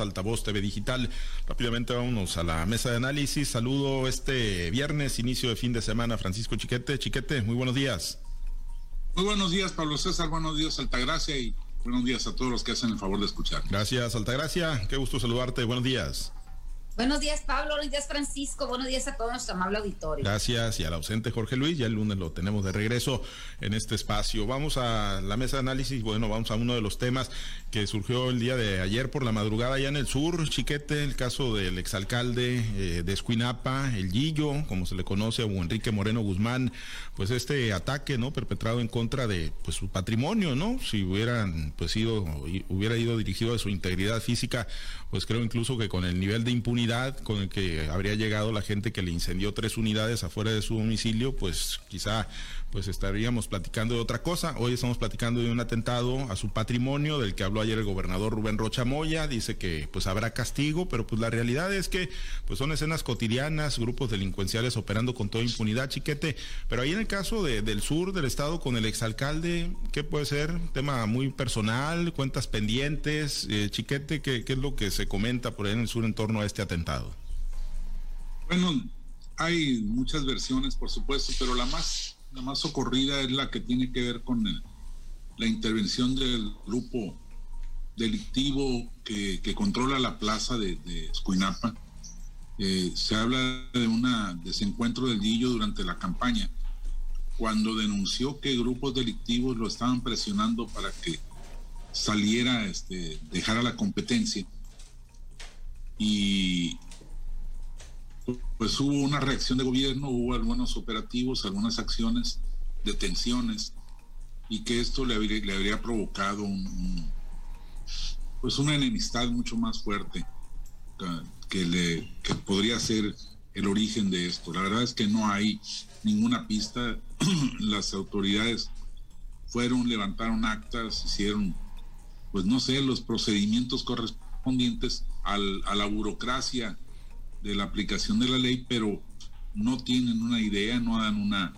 Altavoz TV Digital. Rápidamente vámonos a la mesa de análisis. Saludo este viernes, inicio de fin de semana, Francisco Chiquete. Chiquete, muy buenos días. Muy buenos días, Pablo César. Buenos días, Altagracia. Y buenos días a todos los que hacen el favor de escuchar. Gracias, Altagracia. Qué gusto saludarte. Buenos días. Buenos días, Pablo. Buenos días, Francisco. Buenos días a todo nuestro amable auditorio. Gracias. Y al ausente Jorge Luis, ya el lunes lo tenemos de regreso en este espacio. Vamos a la mesa de análisis. Bueno, vamos a uno de los temas que surgió el día de ayer por la madrugada allá en el sur, Chiquete, el caso del exalcalde eh, de Escuinapa, el Gillo, como se le conoce, o Enrique Moreno Guzmán, pues este ataque, ¿no? Perpetrado en contra de pues su patrimonio, ¿no? Si hubieran pues ido, hubiera ido dirigido a su integridad física, pues creo incluso que con el nivel de impunidad con el que habría llegado la gente que le incendió tres unidades afuera de su domicilio, pues quizá pues estaríamos platicando de otra cosa. Hoy estamos platicando de un atentado a su patrimonio del que habló ayer el gobernador Rubén Rocha Moya, dice que pues habrá castigo, pero pues la realidad es que pues son escenas cotidianas, grupos delincuenciales operando con toda impunidad, chiquete, pero ahí en el caso del sur del estado con el exalcalde, ¿qué puede ser? Tema muy personal, cuentas pendientes, eh, chiquete, ¿qué, ¿qué es lo que se comenta por ahí en el sur en torno a este atentado? Bueno, hay muchas versiones, por supuesto, pero la más la más socorrida es la que tiene que ver con la intervención del grupo delictivo que, controla la plaza de, de Escuinapa. Eh, se habla de un desencuentro del Dillo durante la campaña, cuando denunció que grupos delictivos lo estaban presionando para que saliera, este, dejara la competencia. Y pues hubo una reacción de gobierno, hubo algunos operativos, algunas acciones, detenciones, y que esto le habría, provocado un, pues una enemistad mucho más fuerte que, le, que podría ser el origen de esto. La verdad es que no hay ninguna pista. Las autoridades fueron, levantaron actas, hicieron, pues no sé, los procedimientos correspondientes al, a la burocracia de la aplicación de la ley, pero no tienen una idea, no dan una,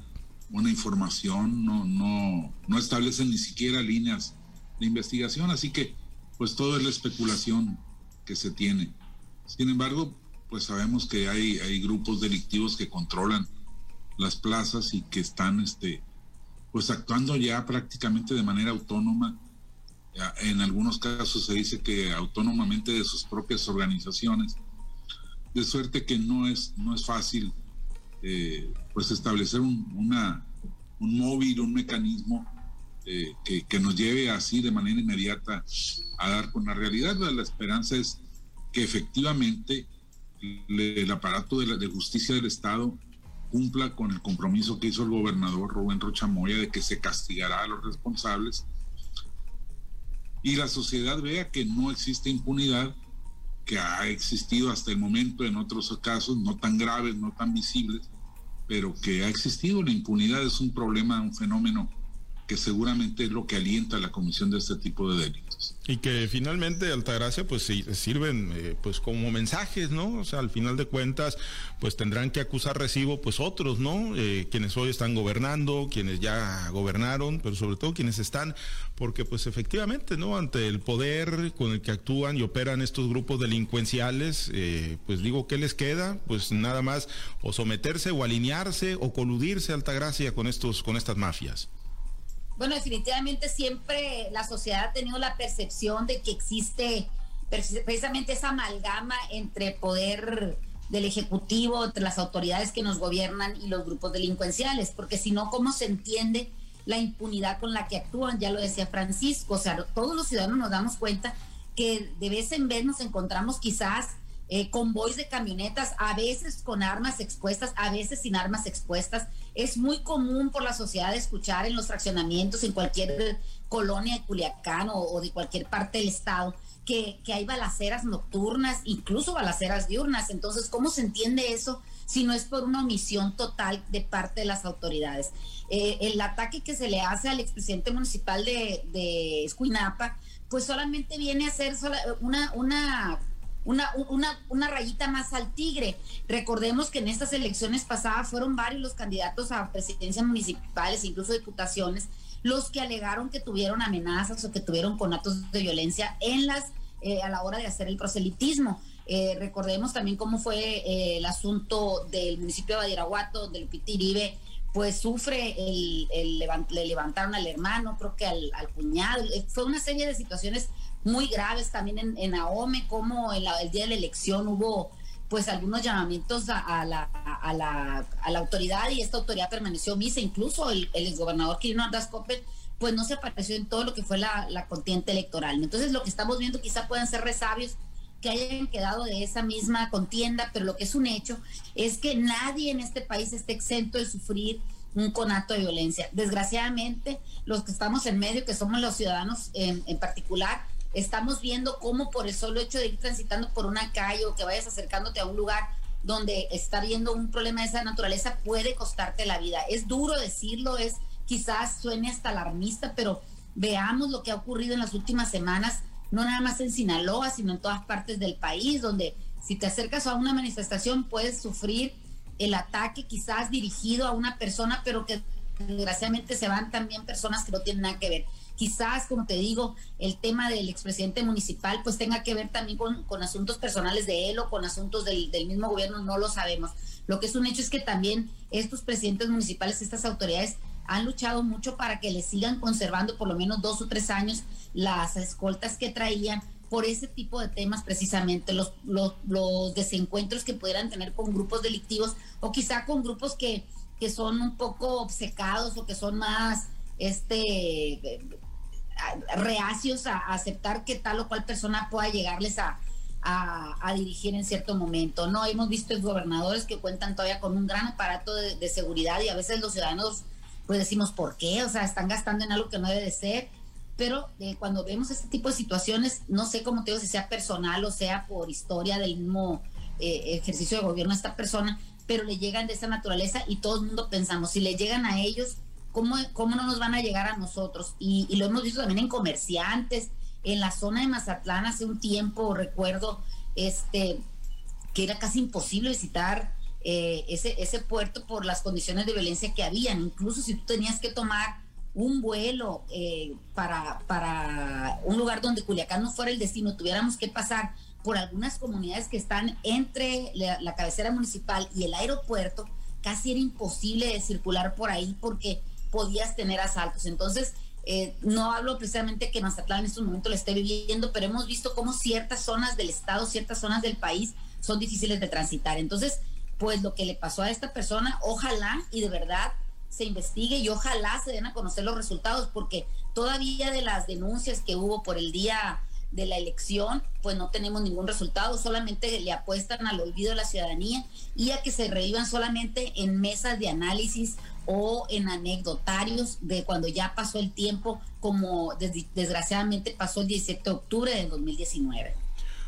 una información, no, no, no establecen ni siquiera líneas de investigación, así que pues todo es la especulación que se tiene. Sin embargo, pues sabemos que hay, hay grupos delictivos que controlan las plazas y que están este, pues actuando ya prácticamente de manera autónoma. En algunos casos se dice que autónomamente de sus propias organizaciones de suerte que no es, no es fácil eh, pues establecer un, un móvil, un mecanismo eh, que, nos lleve así de manera inmediata a dar con la realidad. La, esperanza es que efectivamente el aparato de, la, de justicia del Estado cumpla con el compromiso que hizo el gobernador Rubén Rochamoya de que se castigará a los responsables y la sociedad vea que no existe impunidad que ha existido hasta el momento en otros casos, no tan graves, no tan visibles, pero que ha existido. La impunidad es un problema, un fenómeno que seguramente es lo que alienta la comisión de este tipo de delitos. Y que finalmente, Altagracia, pues sirven eh, pues como mensajes, ¿no? O sea, al final de cuentas, pues tendrán que acusar recibo pues otros, ¿no? Eh, quienes hoy están gobernando, quienes ya gobernaron, pero sobre todo quienes están, porque pues efectivamente, ¿no? Ante el poder con el que actúan y operan estos grupos delincuenciales, eh, pues digo, ¿qué les queda? Pues nada más o someterse o alinearse o coludirse, Altagracia, con estos, con estas mafias. Bueno, definitivamente siempre la sociedad ha tenido la percepción de que existe precisamente esa amalgama entre poder del Ejecutivo, entre las autoridades que nos gobiernan y los grupos delincuenciales, porque si no, ¿cómo se entiende la impunidad con la que actúan? Ya lo decía Francisco, o sea, todos los ciudadanos nos damos cuenta que de vez en vez nos encontramos quizás eh, convoys de camionetas, a veces con armas expuestas, a veces sin armas expuestas. Es muy común por la sociedad escuchar en los fraccionamientos, en cualquier colonia de Culiacán o, de cualquier parte del estado, que, hay balaceras nocturnas, incluso balaceras diurnas. Entonces, ¿cómo se entiende eso si no es por una omisión total de parte de las autoridades? Eh, el ataque que se le hace al expresidente municipal de, de Escuinapa, pues solamente viene a ser una, una una, una, una rayita más al tigre. Recordemos que en estas elecciones pasadas fueron varios los candidatos a presidencias municipales, incluso diputaciones, los que alegaron que tuvieron amenazas o que tuvieron conatos de violencia en las eh, a la hora de hacer el proselitismo. Eh, recordemos también cómo fue eh, el asunto del municipio de Badiraguato, donde Lupita Iribe pues sufre el, le levantaron al hermano, creo que al, cuñado. Fue una serie de situaciones muy graves también en, en Ahome, como el día de la elección hubo pues algunos llamamientos a, la, a, la, a, la, autoridad y esta autoridad permaneció misa, incluso el, el exgobernador Quirino András Coppel pues no se apareció en todo lo que fue la, la contienda electoral. Entonces lo que estamos viendo quizá puedan ser resabios que hayan quedado de esa misma contienda, pero lo que es un hecho es que nadie en este país esté exento de sufrir un conato de violencia. Desgraciadamente, los que estamos en medio, que somos los ciudadanos en, en particular, estamos viendo cómo por el solo hecho de ir transitando por una calle o que vayas acercándote a un lugar donde está viendo un problema de esa naturaleza puede costarte la vida. Es duro decirlo, es quizás suene hasta alarmista, pero veamos lo que ha ocurrido en las últimas semanas, no nada más en Sinaloa, sino en todas partes del país, donde si te acercas a una manifestación puedes sufrir el ataque quizás dirigido a una persona, pero que desgraciadamente se van también personas que no tienen nada que ver. Quizás, como te digo, el tema del expresidente municipal pues tenga que ver también con, asuntos personales de él o con asuntos del, mismo gobierno, no lo sabemos. Lo que es un hecho es que también estos presidentes municipales, estas autoridades, han luchado mucho para que le sigan conservando por lo menos dos o tres años las escoltas que traían por ese tipo de temas precisamente, los, los, los desencuentros que pudieran tener con grupos delictivos o quizá con grupos que, que son un poco obcecados o que son más este reacios a, aceptar que tal o cual persona pueda llegarles a, a, dirigir en cierto momento. No hemos visto gobernadores que cuentan todavía con un gran aparato de, seguridad y a veces los ciudadanos pues decimos por qué, o sea, están gastando en algo que no debe de ser. Pero eh, cuando vemos este tipo de situaciones, no sé cómo te digo, si sea personal o sea por historia del mismo eh, ejercicio de gobierno a esta persona, pero le llegan de esa naturaleza y todo el mundo pensamos, si le llegan a ellos, ¿cómo, cómo no nos van a llegar a nosotros? Y, lo hemos visto también en comerciantes, en la zona de Mazatlán hace un tiempo, recuerdo, este, que era casi imposible visitar eh, ese, ese puerto por las condiciones de violencia que habían. Incluso si tú tenías que tomar un vuelo eh, para, para un lugar donde Culiacán no fuera el destino, tuviéramos que pasar por algunas comunidades que están entre la cabecera municipal y el aeropuerto, casi era imposible circular por ahí porque podías tener asaltos. Entonces, eh, no hablo precisamente que Mazatlán en estos momentos lo esté viviendo, pero hemos visto cómo ciertas zonas del estado, ciertas zonas del país son difíciles de transitar. Entonces, pues lo que le pasó a esta persona, ojalá y de verdad se investigue y ojalá se den a conocer los resultados, porque todavía de las denuncias que hubo por el día de la elección, pues no tenemos ningún resultado, solamente le apuestan al olvido de la ciudadanía y a que se revivan solamente en mesas de análisis o en anecdotarios de cuando ya pasó el tiempo, como desgraciadamente pasó el 17 de octubre del 2019.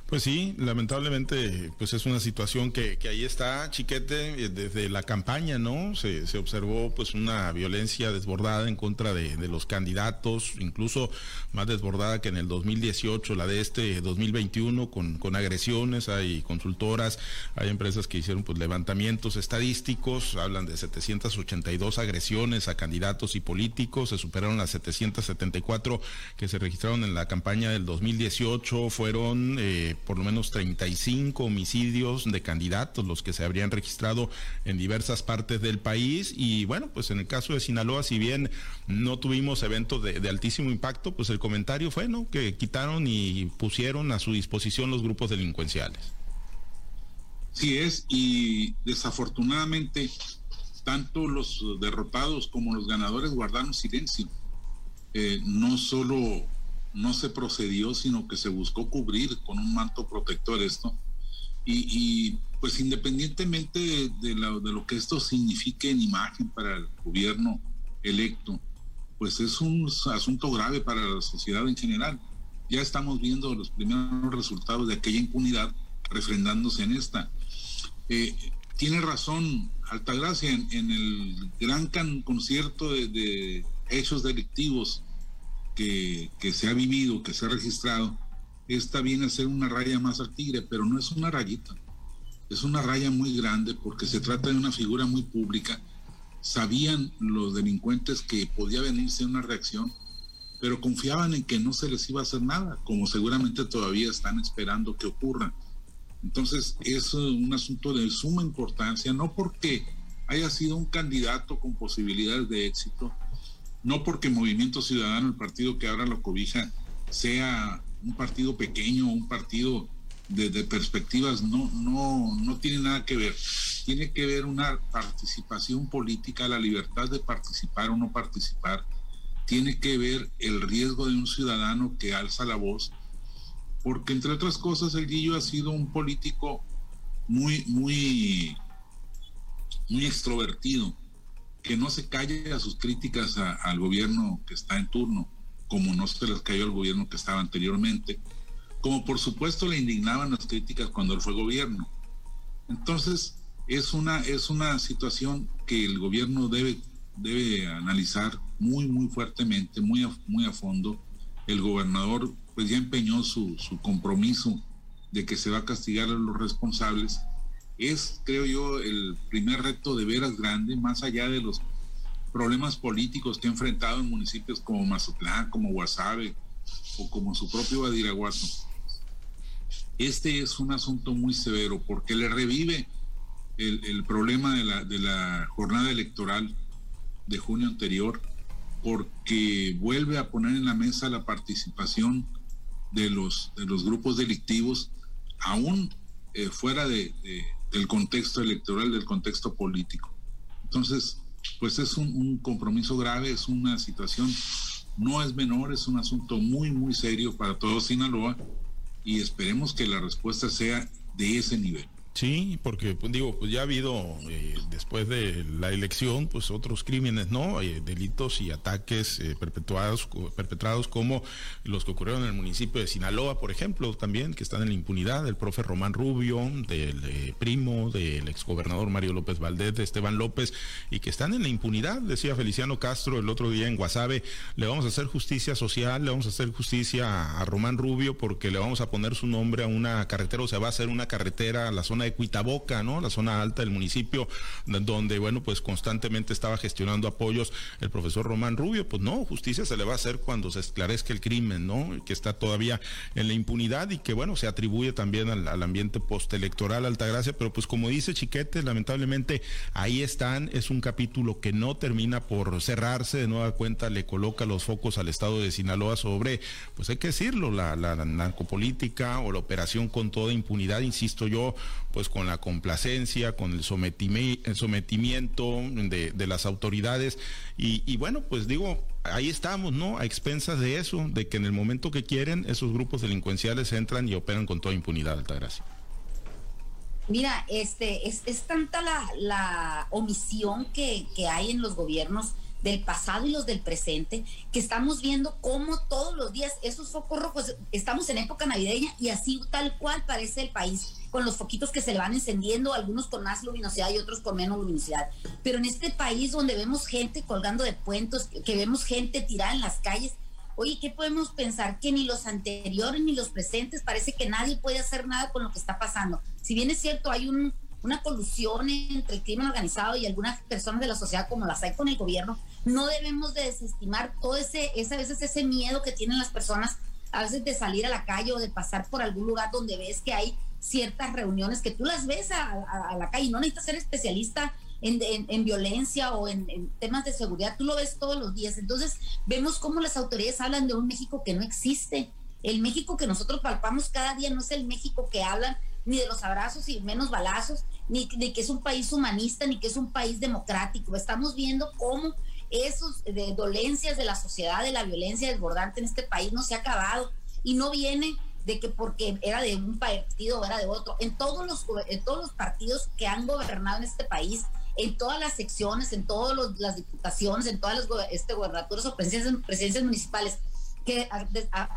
Pues sí, lamentablemente, pues es una situación que, que ahí está, chiquete, eh, desde la campaña, ¿no? Se, se observó pues una violencia desbordada en contra de, de, los candidatos, incluso más desbordada que en el 2018, la de este 2021, con, con agresiones, hay consultoras, hay empresas que hicieron pues levantamientos estadísticos, hablan de 782 agresiones a candidatos y políticos, se superaron las 774 que se registraron en la campaña del 2018, fueron... Eh, por lo menos 35 homicidios de candidatos, los que se habrían registrado en diversas partes del país. Y bueno, pues en el caso de Sinaloa, si bien no tuvimos eventos de, altísimo impacto, pues el comentario fue, ¿no? Que quitaron y pusieron a su disposición los grupos delincuenciales. Sí es, y desafortunadamente tanto los derrotados como los ganadores guardaron silencio. Eh, no solo no se procedió, sino que se buscó cubrir con un manto protector esto. Y, pues independientemente de, lo que esto signifique en imagen para el gobierno electo, pues es un asunto grave para la sociedad en general. Ya estamos viendo los primeros resultados de aquella impunidad refrendándose en esta. Eh, tiene razón Altagracia en, en el gran concierto de, de hechos delictivos que, se ha vivido, que se ha registrado, esta viene a ser una raya más al tigre, pero no es una rayita. Es una raya muy grande porque se trata de una figura muy pública. Sabían los delincuentes que podía venirse una reacción pero confiaban en que no se les iba a hacer nada, como seguramente todavía están esperando que ocurra. Entonces es un asunto de suma importancia, no porque haya sido un candidato con posibilidades de éxito, no porque Movimiento Ciudadano, el partido que ahora lo cobija, sea un partido pequeño, un partido de, perspectivas, no, no, no tiene nada que ver. Tiene que ver una participación política, la libertad de participar o no participar. Tiene que ver el riesgo de un ciudadano que alza la voz, porque entre otras cosas el Guillo ha sido un político muy, muy, muy extrovertido, que no se calle a sus críticas al gobierno que está en turno, como no se les cayó al gobierno que estaba anteriormente, como por supuesto le indignaban las críticas cuando él fue gobierno. Entonces, es una, es una situación que el gobierno debe, debe analizar muy, muy fuertemente, muy a, muy a fondo. El gobernador pues ya empeñó su, su compromiso de que se va a castigar a los responsables es, creo yo, el primer reto de veras grande, más allá de los problemas políticos que ha enfrentado en municipios como Mazatlán, como Guasave o como su propio Badiraguato. Este es un asunto muy severo porque le revive el, problema de la, jornada electoral de junio anterior, porque vuelve a poner en la mesa la participación de los, de los grupos delictivos, aún eh, fuera de, del contexto electoral, del contexto político. Entonces, pues es un, compromiso grave, es una situación, no es menor, es un asunto muy, muy serio para todo Sinaloa y esperemos que la respuesta sea de ese nivel. Sí, porque pues, digo, pues ya ha habido eh, después de la elección, pues otros crímenes, ¿no? Eh, delitos y ataques eh, perpetuados, perpetrados como los que ocurrieron en el municipio de Sinaloa, por ejemplo, también, que están en la impunidad, del profe Román Rubio, del primo del exgobernador Mario López Valdés, de Esteban López, y que están en la impunidad, decía Feliciano Castro el otro día en Guasave, le vamos a hacer justicia social, le vamos a hacer justicia a Román Rubio porque le vamos a poner su nombre a una carretera, o sea, va a ser una carretera a la zona de Cuitaboca, ¿no? La zona alta del municipio, donde, bueno, pues constantemente estaba gestionando apoyos el profesor Román Rubio. Pues no, justicia se le va a hacer cuando se esclarezca el crimen, ¿no? Que está todavía en la impunidad y que, bueno, se atribuye también al, ambiente postelectoral Altagracia, pero pues como dice Chiquete, lamentablemente ahí están, es un capítulo que no termina por cerrarse, de nueva cuenta le coloca los focos al estado de Sinaloa sobre, pues hay que decirlo, la narcopolítica o la operación con toda impunidad, insisto yo, pues con la complacencia, con el, sometimiento de, las autoridades. Y, bueno, pues digo, ahí estamos, ¿no? A expensas de eso, de que en el momento que quieren, esos grupos delincuenciales entran y operan con toda impunidad, Altagracia. Mira, este, es, tanta la, omisión que, que hay en los gobiernos del pasado y los del presente, que estamos viendo cómo todos los días esos focos rojos, estamos en época navideña y así tal cual parece el país, con los foquitos que se le van encendiendo, algunos con más luminosidad y otros con menos luminosidad. Pero en este país donde vemos gente colgando de puentes, que vemos gente tirada en las calles, oye, ¿qué podemos pensar? Que ni los anteriores ni los presentes, parece que nadie puede hacer nada con lo que está pasando. Si bien es cierto, hay un una colusión entre el crimen organizado y algunas personas de la sociedad como las hay con el gobierno, no debemos de desestimar todo ese, ese, a veces ese miedo que tienen las personas a veces de salir a la calle o de pasar por algún lugar donde ves que hay ciertas reuniones que tú las ves a, la calle, no necesitas ser especialista en, en, violencia o en, en, temas de seguridad, tú lo ves todos los días. Entonces vemos cómo las autoridades hablan de un México que no existe. El México que nosotros palpamos cada día no es el México que hablan ni de los abrazos y menos balazos, ni de que es un país humanista, ni que es un país democrático. Estamos viendo cómo esos de dolencias de la sociedad, de la violencia desbordante en este país no se ha acabado y no viene de que porque era de un partido o era de otro. En todos los, en todos los partidos que han gobernado en este país, en todas las secciones, en todas las diputaciones, en todas las este, gobernaturas o presidencias, presidencias municipales, que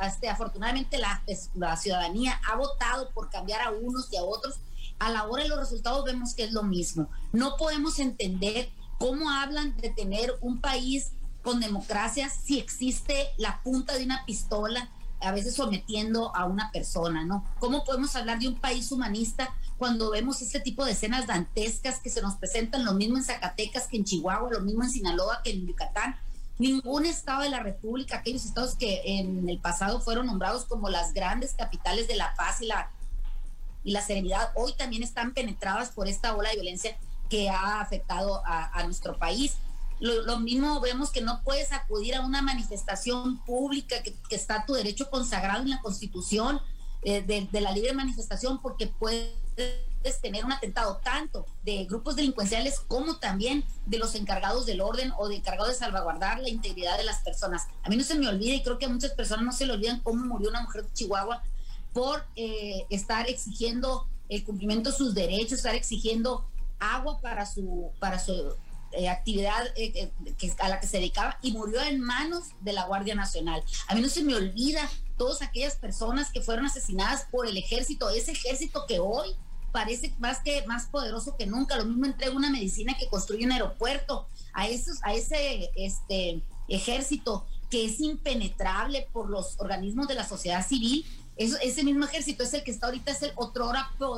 este, afortunadamente la, la ciudadanía ha votado por cambiar a unos y a otros, a la hora de los resultados vemos que es lo mismo. No podemos entender cómo hablan de tener un país con democracia si existe la punta de una pistola a veces sometiendo a una persona, ¿no? ¿Cómo podemos hablar de un país humanista cuando vemos este tipo de escenas dantescas que se nos presentan lo mismo en Zacatecas que en Chihuahua, lo mismo en Sinaloa que en Yucatán? Ningún estado de la República, aquellos estados que en el pasado fueron nombrados como las grandes capitales de la paz y la, y la serenidad, hoy también están penetradas por esta ola de violencia que ha afectado a, nuestro país. Lo, mismo vemos que no puedes acudir a una manifestación pública que, está tu derecho consagrado en la Constitución eh, de, la libre manifestación porque puedes tener un atentado tanto de grupos delincuenciales como también de los encargados del orden o de encargados de salvaguardar la integridad de las personas. A mí no se me olvida y creo que a muchas personas no se le olvidan cómo murió una mujer de Chihuahua por eh, estar exigiendo el cumplimiento de sus derechos, estar exigiendo agua para su, para su eh, actividad eh, a la que se dedicaba y murió en manos de la Guardia Nacional. A mí no se me olvida todas aquellas personas que fueron asesinadas por el ejército, ese ejército que hoy parece más que más poderoso que nunca. Lo mismo entrega una medicina que construye un aeropuerto a esos, a ese este ejército que es impenetrable por los organismos de la sociedad civil. ese mismo ejército es el que está ahorita, es el otro,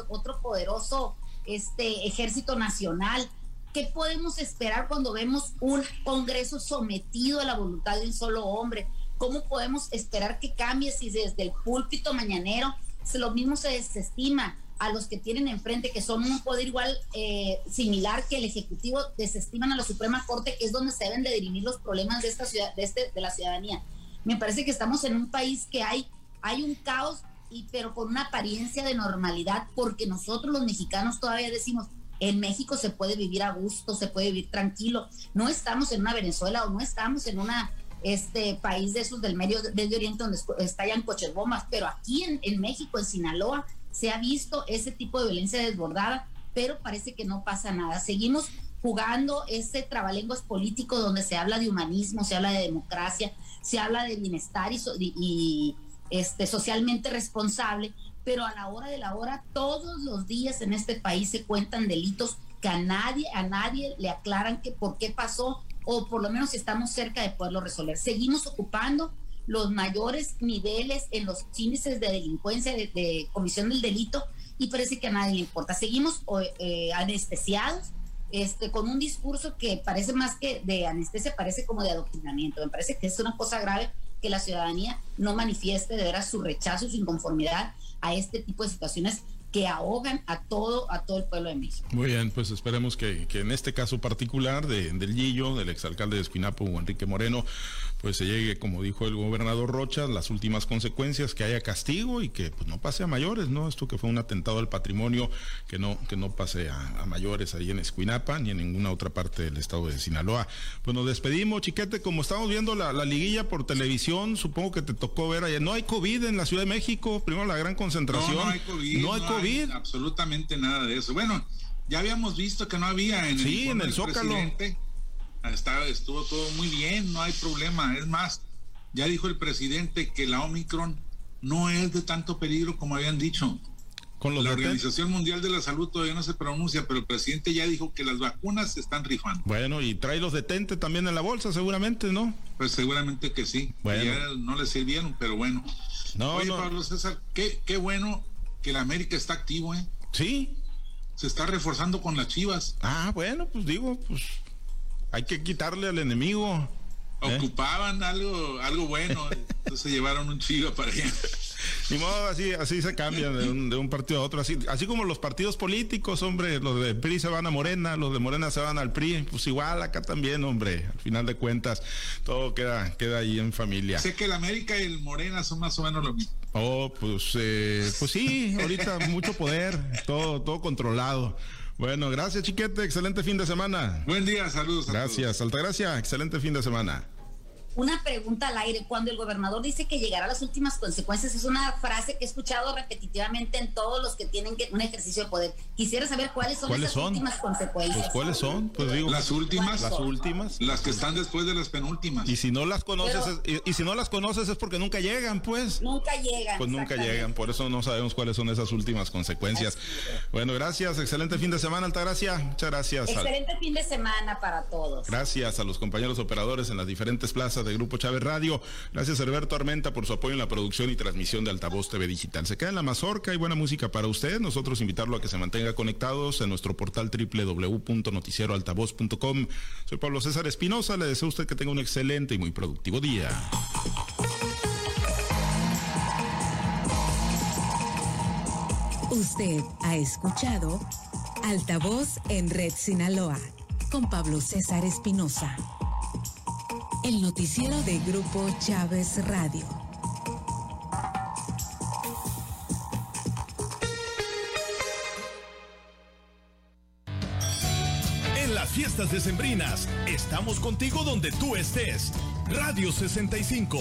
otro poderoso este ejército nacional. ¿Qué podemos esperar cuando vemos un Congreso sometido a la voluntad de un solo hombre? ¿Cómo podemos esperar que cambie si desde el púlpito mañanero lo mismo se desestima a los que tienen enfrente, que son un poder igual eh, similar que el Ejecutivo, desestiman a la Suprema Corte, que es donde se deben de dirimir los problemas de esta ciudad, de, este, de la ciudadanía? Me parece que estamos en un país que hay, hay un caos y, pero con una apariencia de normalidad, porque nosotros los mexicanos todavía decimos, en México se puede vivir a gusto, se puede vivir tranquilo. No estamos en una Venezuela o no estamos en una este país de esos del medio, Medio Oriente donde estallan coches bombas, pero aquí en, en México, en Sinaloa, se ha visto ese tipo de violencia desbordada, pero parece que no pasa nada. Seguimos jugando ese trabalenguas político donde se habla de humanismo, se habla de democracia, se habla de bienestar y, y este, socialmente responsable, pero a la hora de la hora, todos los días en este país se cuentan delitos que a nadie, a nadie le aclaran que por qué pasó, o por lo menos estamos cerca de poderlo resolver. Seguimos ocupando los mayores niveles en los índices de delincuencia, de, comisión del delito, y parece que a nadie le importa. Seguimos eh, anestesiados, este, con un discurso que parece más que de anestesia, parece como de adoctrinamiento. Me parece que es una cosa grave que la ciudadanía no manifieste de veras su rechazo, su inconformidad a este tipo de situaciones que ahogan a todo, a todo el pueblo de México. Muy bien, pues esperemos que, en este caso particular de, del Guillo, del exalcalde de Esquinapo, Enrique Moreno, pues se llegue, como dijo el gobernador Rocha, las últimas consecuencias, que haya castigo y que pues no pase a mayores, ¿no? Esto que fue un atentado al patrimonio, que no, que no pase a, mayores ahí en Escuinapa ni en ninguna otra parte del estado de Sinaloa. Pues nos despedimos, chiquete, como estamos viendo la, liguilla por televisión, supongo que te tocó ver ayer. No hay COVID en la Ciudad de México, primero la gran concentración. No, hay COVID. No hay COVID absolutamente nada de eso. Bueno, ya habíamos visto que no había en el, en el Zócalo. Estaba, estuvo todo muy bien, no hay problema. Es más, ya dijo el presidente que la Omicron no es de tanto peligro como habían dicho. Con la Organización Mundial de la Salud todavía no se pronuncia, pero el presidente ya dijo que las vacunas se están rifando. Bueno, y trae los detentes también en la bolsa, seguramente, ¿no? Pues seguramente que sí. Ya no le sirvieron, pero bueno. No, Oye, Pablo César, qué, qué bueno que la América está activo, ¿eh? Sí. Se está reforzando con las chivas. Ah, bueno, pues digo, pues hay que quitarle al enemigo. ¿eh? Ocupaban algo, algo bueno, entonces llevaron un chivo para allá. Ni modo, así, así se cambian de un, partido a otro. Así, así como los partidos políticos, hombre, los de PRI se van a Morena, los de Morena se van al PRI, pues igual acá también, hombre. Al final de cuentas, todo queda, queda ahí en familia. Sé que el América y el Morena son más o menos lo mismo. Oh, pues, eh, pues sí, ahorita mucho poder, todo, todo controlado. Bueno, gracias, chiquete. Excelente fin de semana. Buen día, saludos. gracias, Altagracia. Excelente fin de semana una pregunta al aire. Cuando el gobernador dice que llegará a las últimas consecuencias, es una frase que he escuchado repetitivamente en todos los que tienen un ejercicio de poder. Quisiera saber cuáles son esas últimas consecuencias. Pues, ¿Cuáles son? Pues digo, las últimas. Las últimas. Las que están después de las penúltimas. Y si no las conoces, es, y, si no las conoces es porque nunca llegan, pues. Nunca llegan. Pues nunca llegan. Por eso no sabemos cuáles son esas últimas consecuencias. Bueno, gracias. Excelente fin de semana, Altagracia. Muchas gracias. Excelente fin de semana para todos. Gracias a los compañeros operadores en las diferentes plazas de Grupo Chávez Radio. Gracias Alberto Armenta por su apoyo en la producción y transmisión de Altavoz TV Digital. Se queda en la mazorca y buena música para usted. Nosotros invitarlo a que se mantenga conectados en nuestro portal www.noticieroaltavoz.com. Soy Pablo César Espinosa. Le deseo a usted que tenga un excelente y muy productivo día. Usted ha escuchado Altavoz en Red Sinaloa con Pablo César Espinosa. El noticiero de Grupo Chávez Radio. En las fiestas decembrinas, estamos contigo donde tú estés. Radio 65